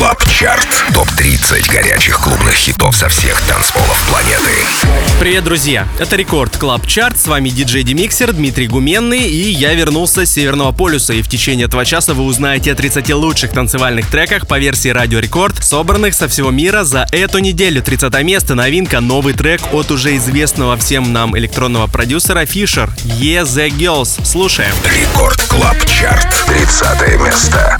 Club Chart. Топ-30 горячих клубных хитов со всех танцполов планеты. Привет, друзья! Это Record Club Chart. С вами диджей Demixer Дмитрий Гуменный. И я вернулся с Северного полюса. И в течение этого часа вы узнаете о 30 лучших танцевальных треках по версии Радио Рекорд, собранных со всего мира за эту неделю. 30 место, новинка, новый трек от уже известного всем нам электронного продюсера Fisher. Yeah, The Girls. Слушаем. Record Club Chart. 30 место.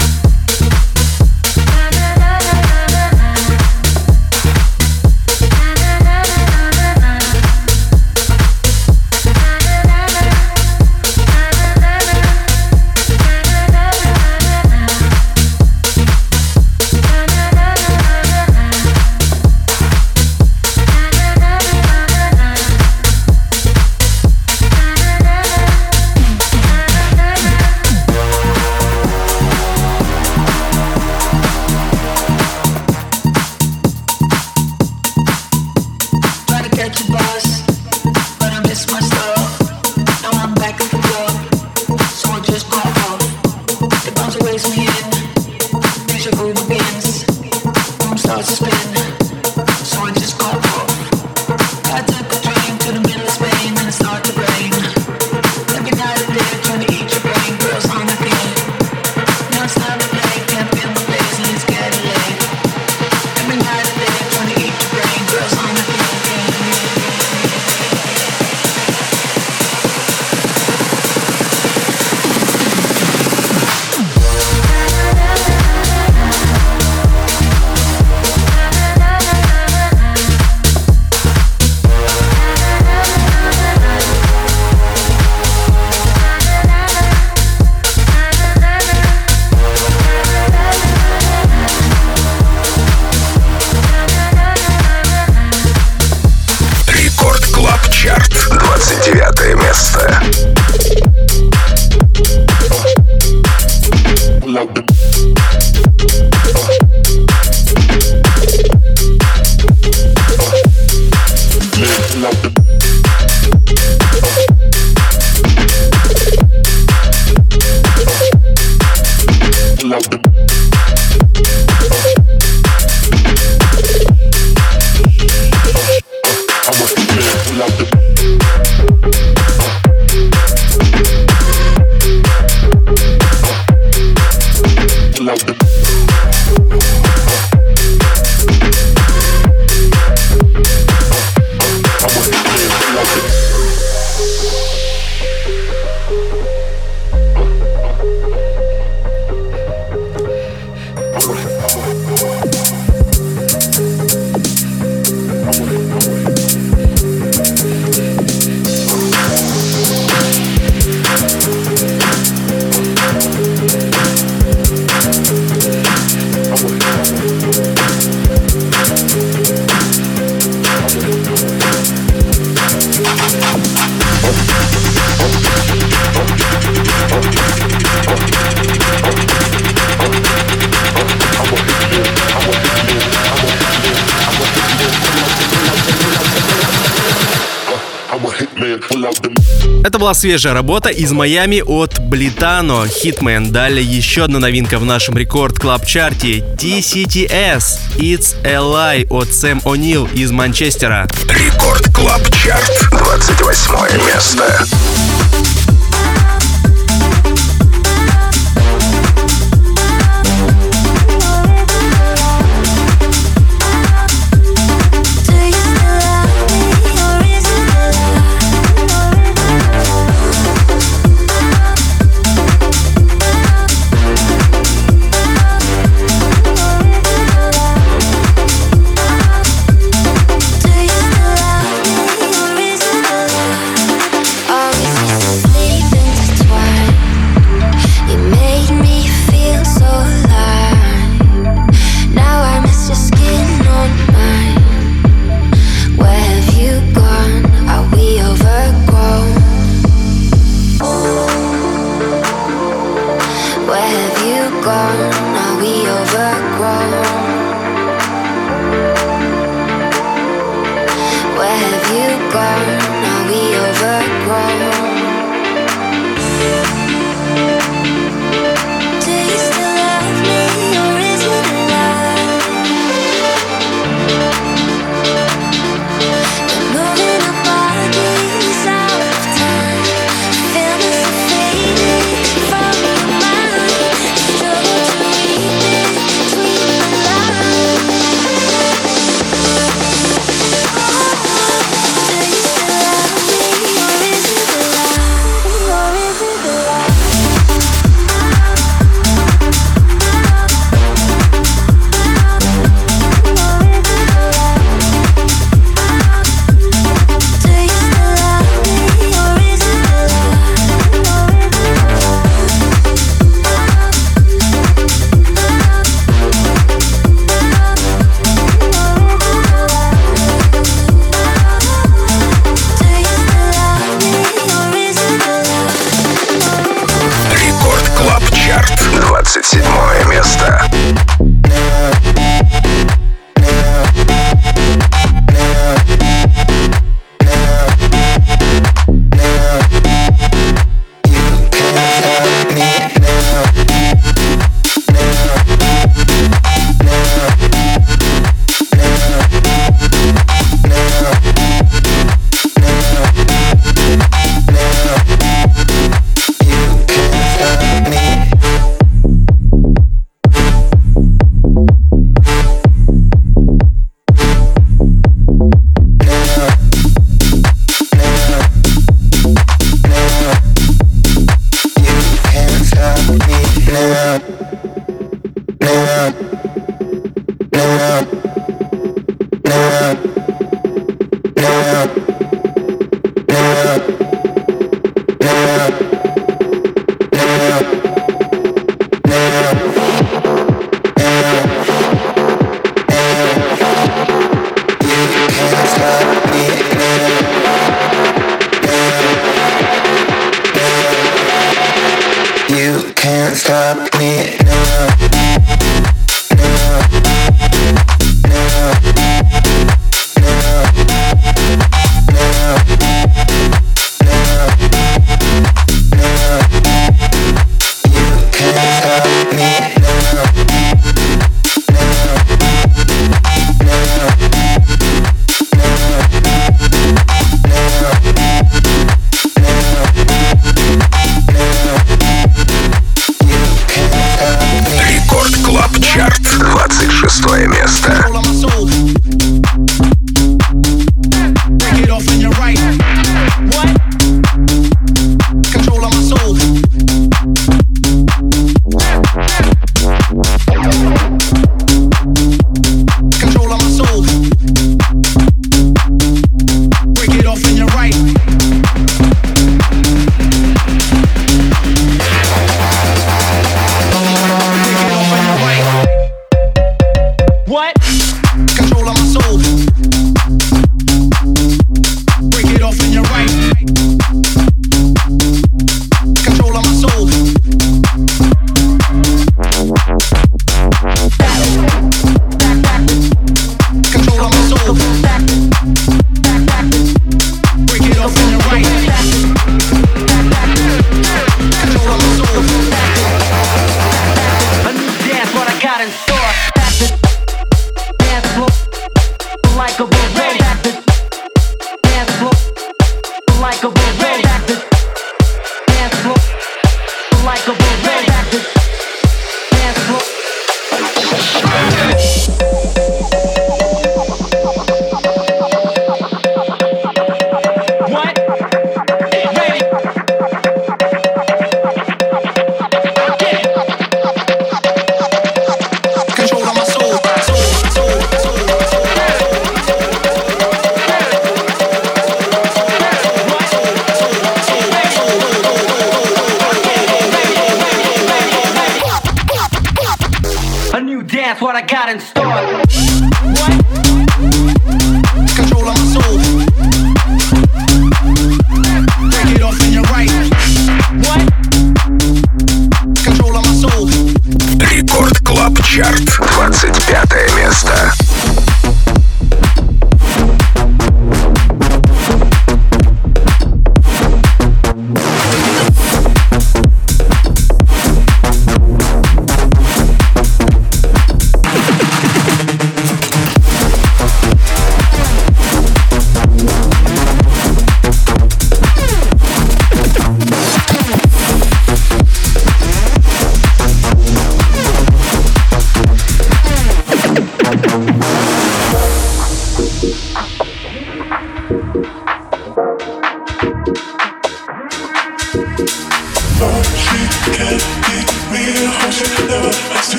Это была свежая работа из Майами от Блитано, Hitman. Далее еще одна новинка в нашем рекорд клаб чарте TCTS It's a Lie от Сэм О'Нил из Манчестера. Рекорд клаб чарт 28 место. Yeah.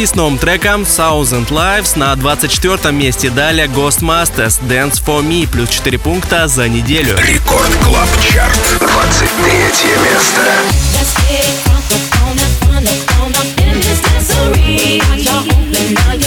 новостей с новым треком Thousand Lives на 24 месте. Далее Ghostmasters Dance for Me плюс 4 пункта за неделю. Record Club Chart 23 место. Let's get crunk, we're gonna, gonna, gonna, in this dancery. Y'all open, now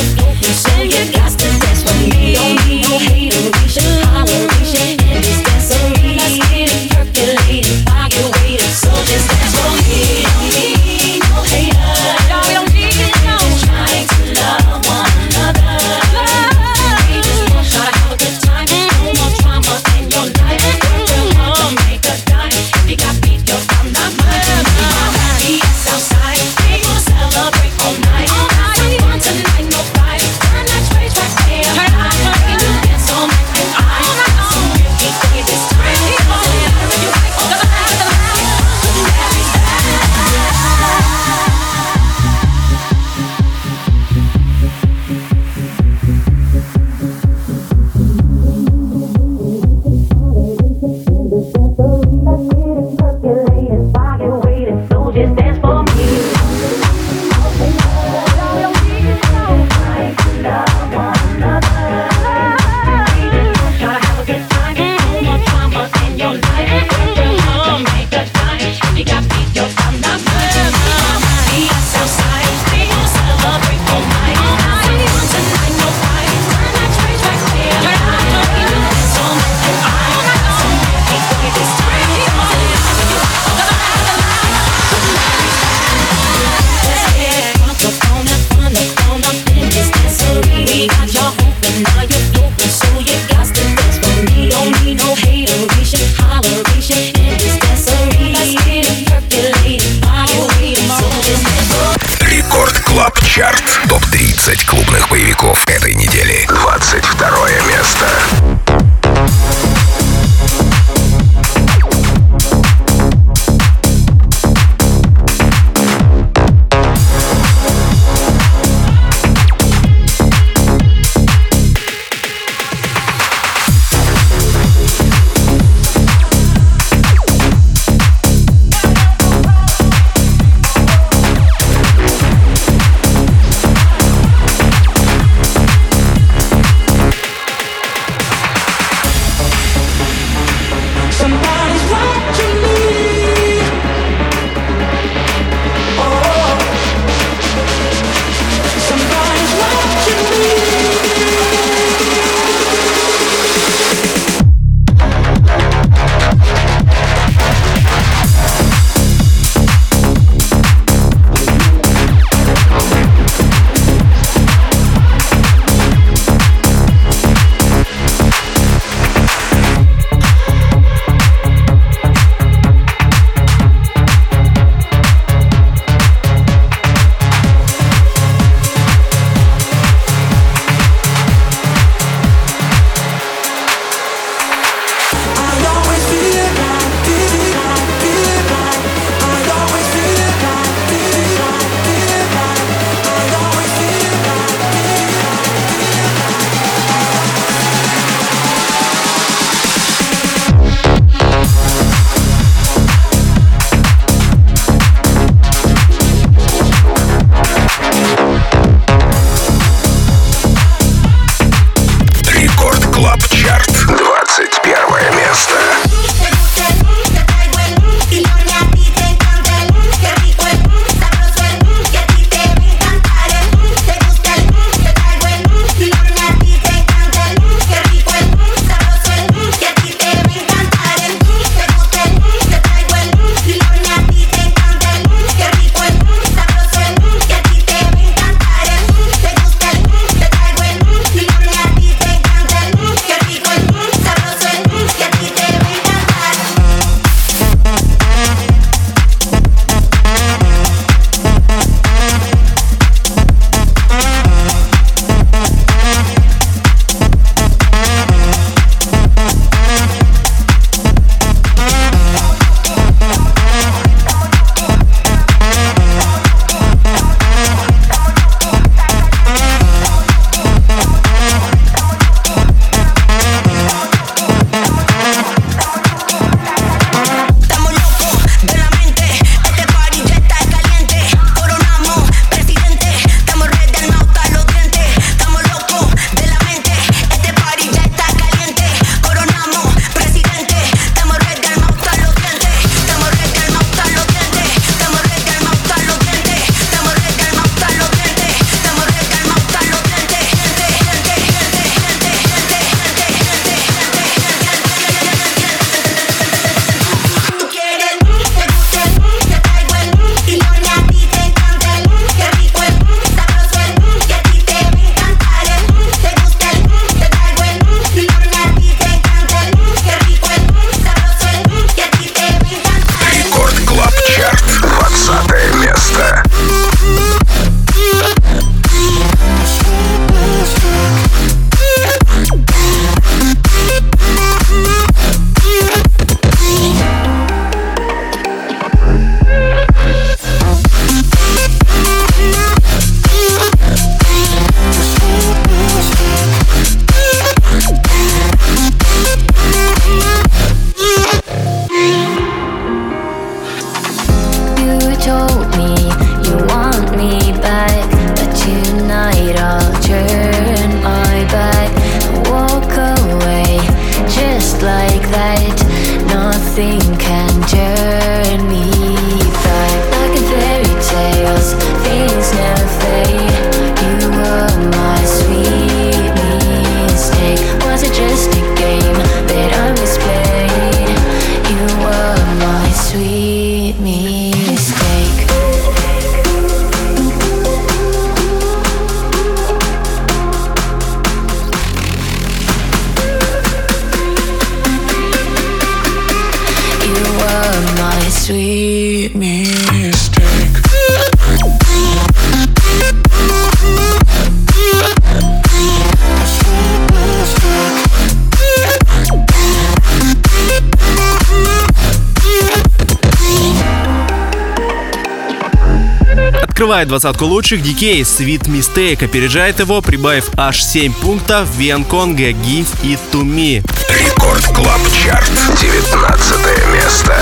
Открывает двадцатку лучших дикей Свит Mistake, опережает его, прибавив аж 7 пунктов Вьенконге, Гиф и Туми. Me. Рекорд Клаб Чарт, 19 место.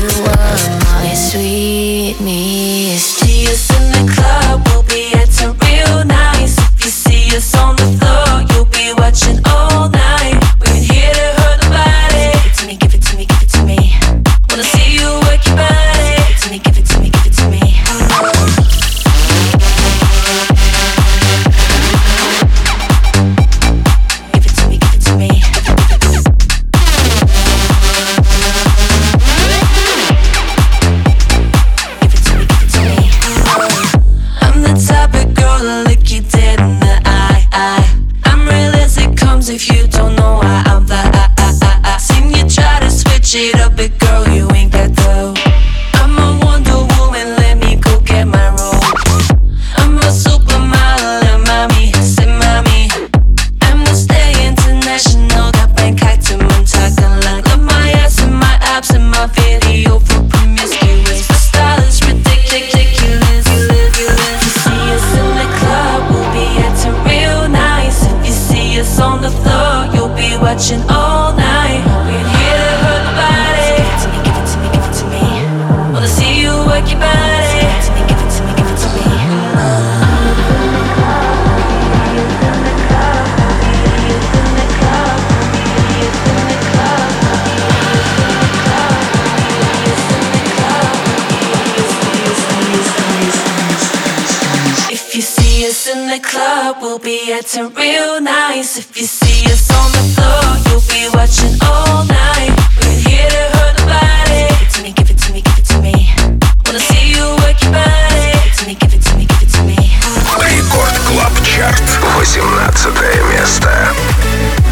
You are my up, we'll be acting real nice. If you see us on the floor, you'll be watching all night. We're here to hurt nobody. Give it to me, give it to me, give it to me. Wanna see you work your body. Give it to me, give it to me, give it to me. Record club chart, 18th place.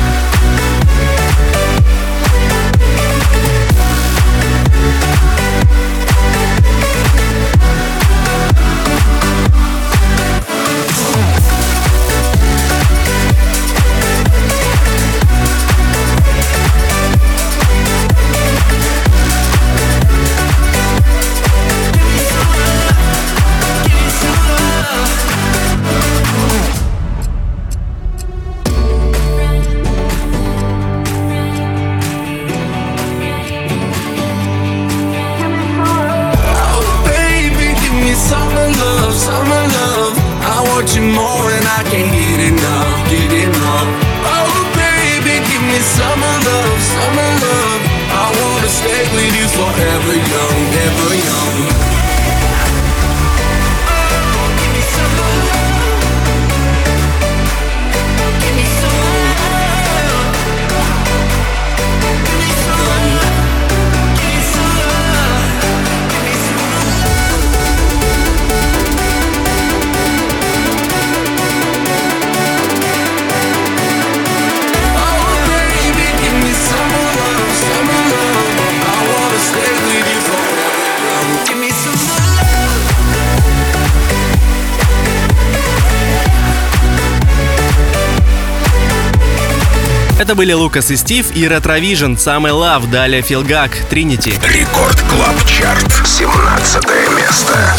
Это были Лукас и Стив и Ретровижн, самый лав, далее Филгак, Тринити. Рекорд Клаб Чарт, 17 место.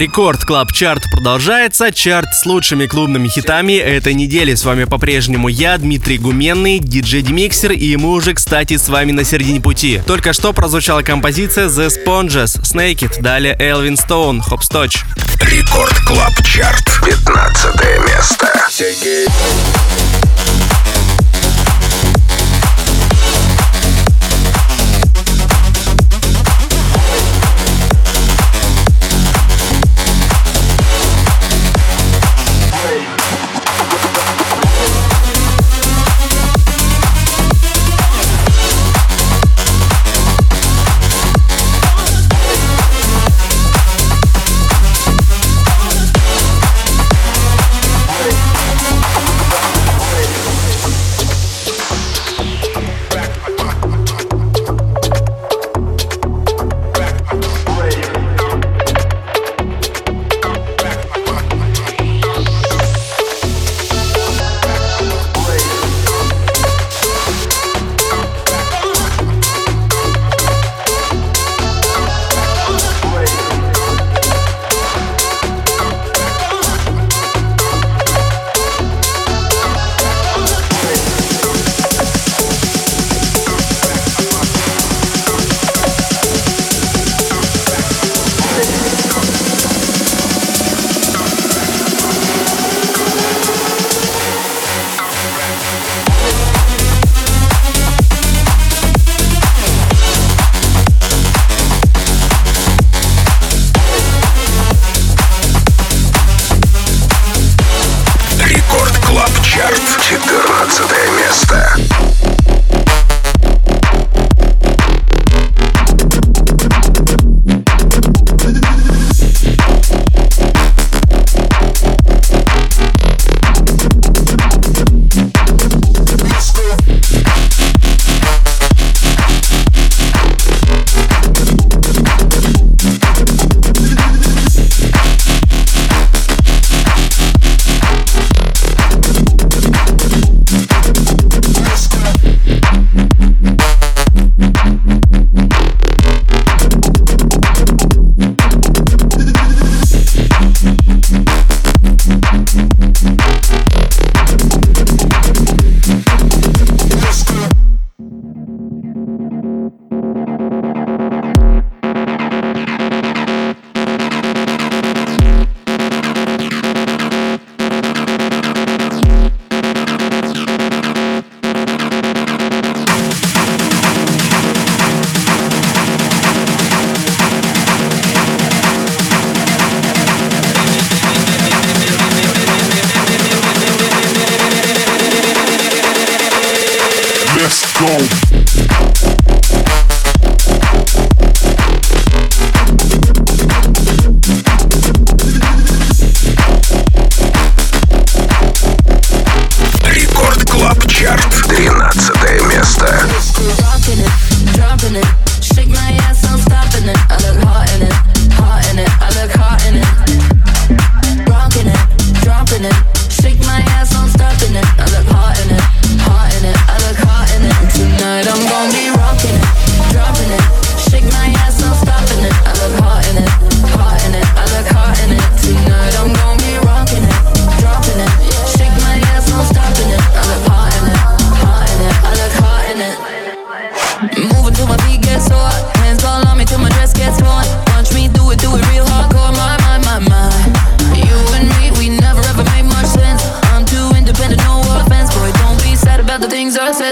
Record Club Chart продолжается. Чарт с лучшими клубными хитами этой недели. С вами по-прежнему я, Дмитрий Гуменный, диджей Demixer, и мы уже, кстати, с вами на середине пути. Только что прозвучала композиция The Sponges, Snake It, далее Элвин Стоун, Hopscotch. Record Club Chart, 15 место.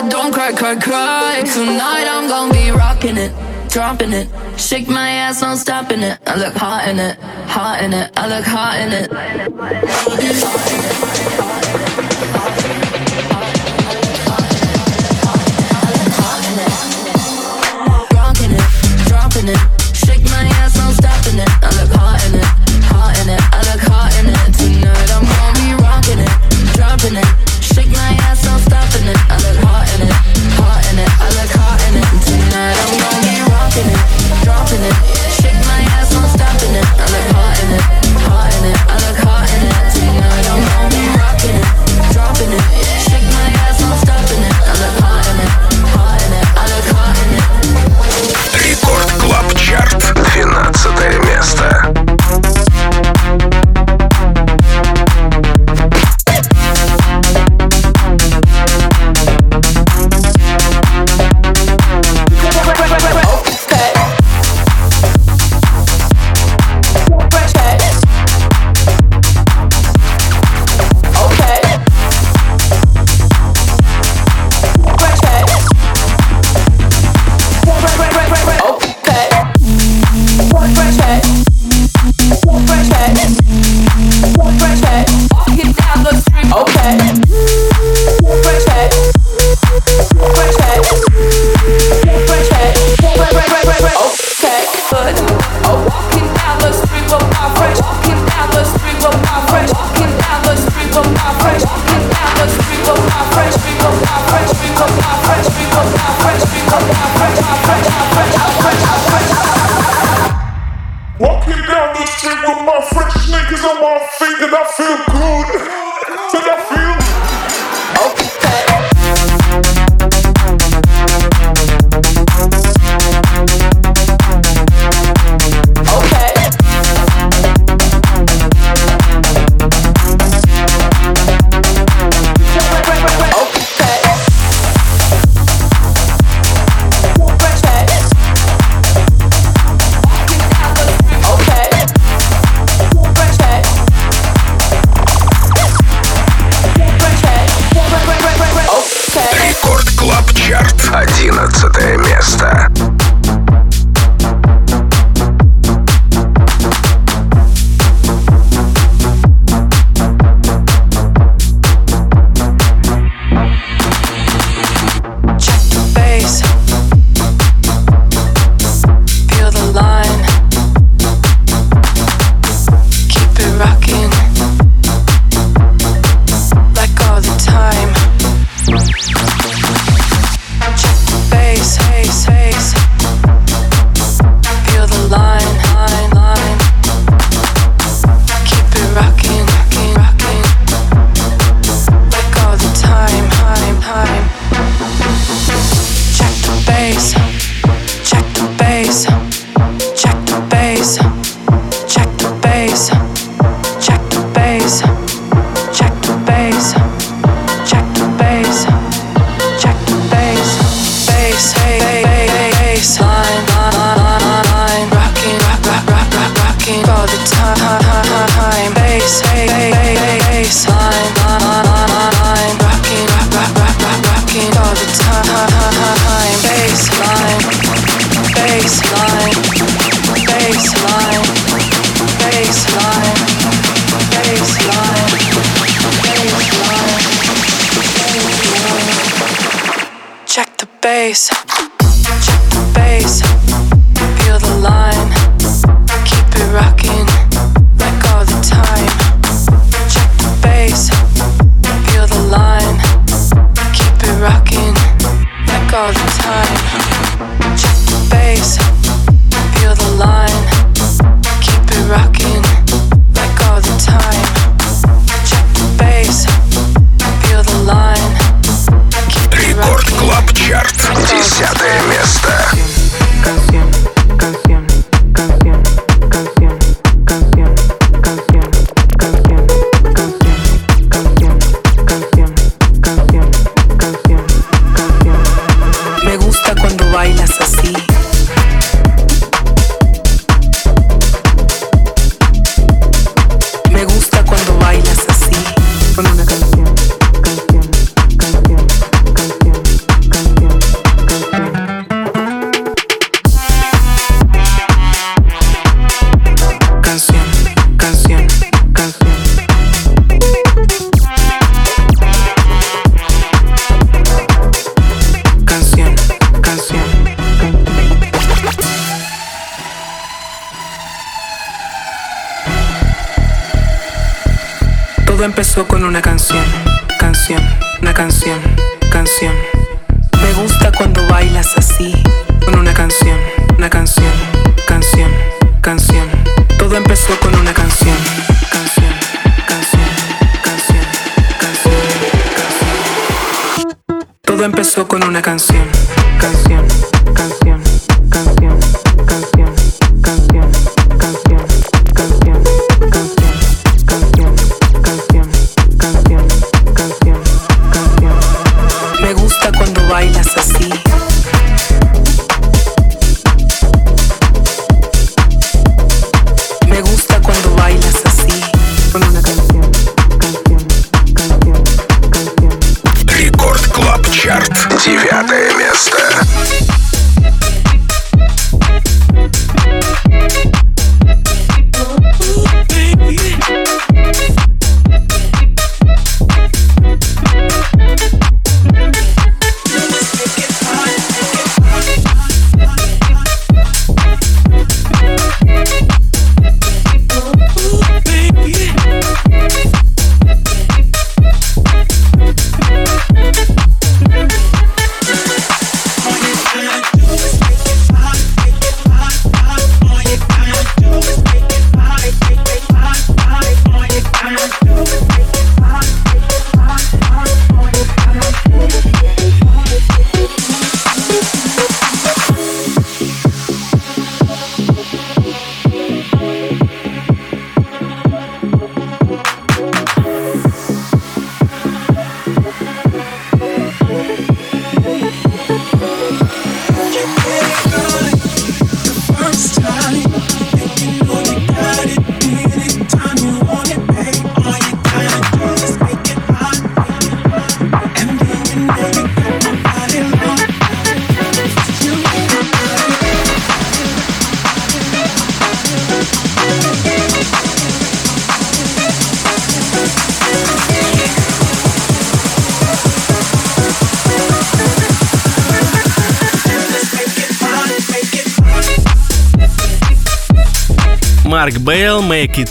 don't cry, cry, cry. Tonight I'm gonna be rocking it, dropping it. Shake my ass, no stopping it. I look hot in it, hot in it. I look hot in it. It, it. Stopping it. I look hot in it, hot in it. I look hot in it. It, it. dropping it. bass, check the bass. Empezó con una canción, canción, una canción, canción. Me gusta cuando bailas así, con una canción, una canción, canción, canción. Todo empezó con una canción, canción, canción, canción, canción, canción. Todo empezó con una canción,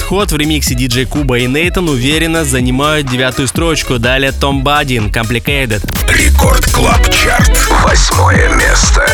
Hot в ремиксе DJ Kuba и Neitan уверенно занимают девятую строчку. Далее Tom Budin, Complicated. Record Club Chart. Восьмое место.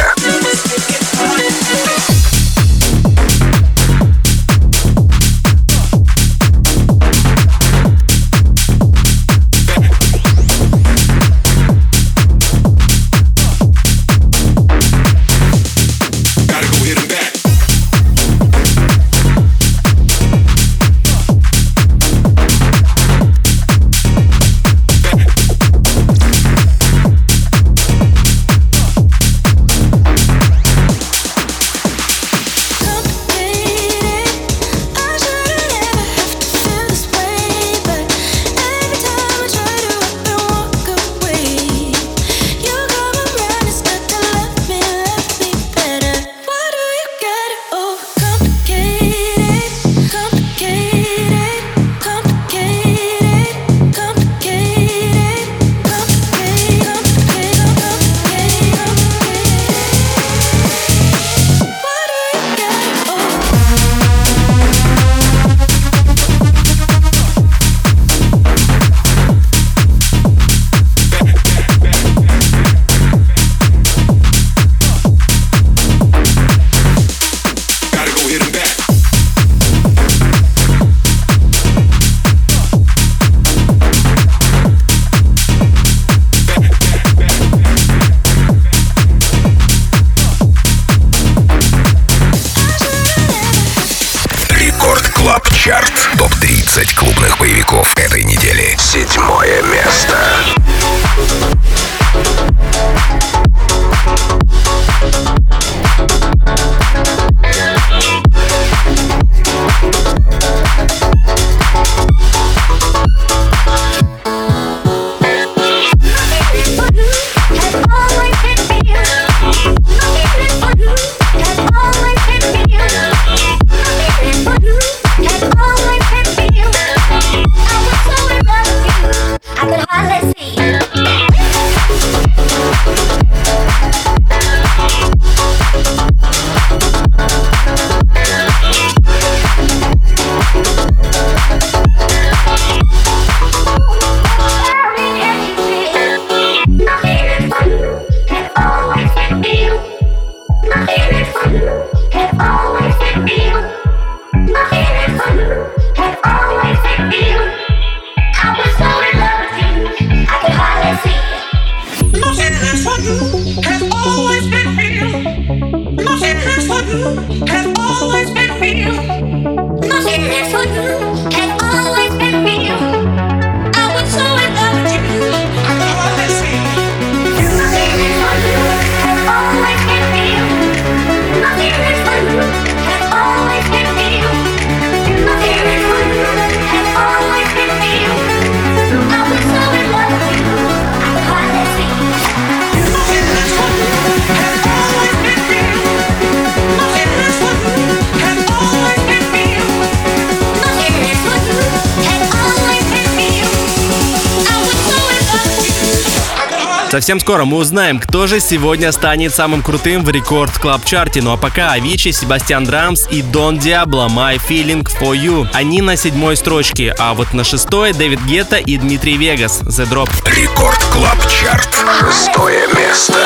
Совсем скоро мы узнаем, кто же сегодня станет самым крутым в Record Club Chart е Ну а пока Avicii, Sebastien Drums и Don Diablo My Feeling For You. Они на седьмой строчке, а вот на шестой David Guetta и Dimitri Vegas. The Drop. Record Club Chart. Шестое место.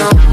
now.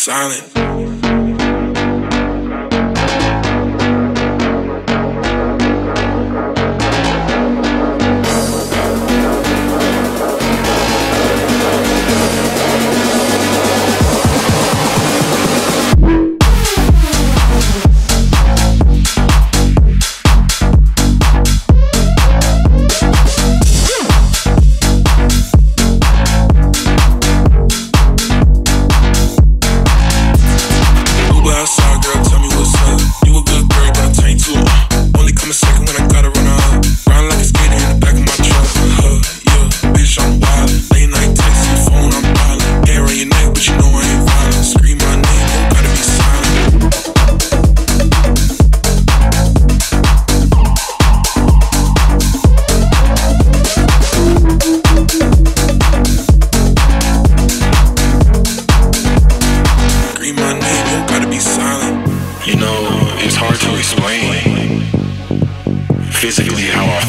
Silent.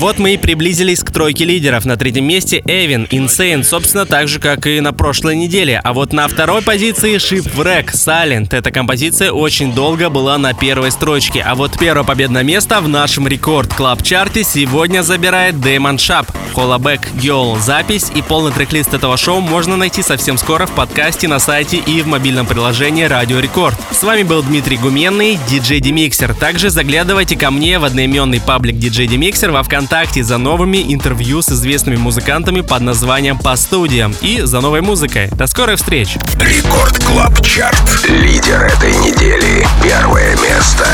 Вот мы и приблизились к тройке лидеров. На третьем месте Эвин, Insane, собственно, так же, как и на прошлой неделе. А вот на второй позиции Shipwreck, Silent. Эта композиция очень долго была на первой строчке. А вот первое победное место в нашем рекорд клаб чарте сегодня забирает Damon Sharp. Hollaback Girl. Запись и полный трек-лист этого шоу можно найти совсем скоро в подкасте на сайте и в мобильном приложении Радио Рекорд. С вами был Дмитрий Гуменный, диджей Демиксер. Также заглядывайте ко мне в одноименный паблик диджей Демиксер во ВКонтакте ВКонтакте за новыми интервью с известными музыкантами под названием «По студиям» и за новой музыкой. До скорых встреч! Record Club Chart. Лидер этой недели. Первое место.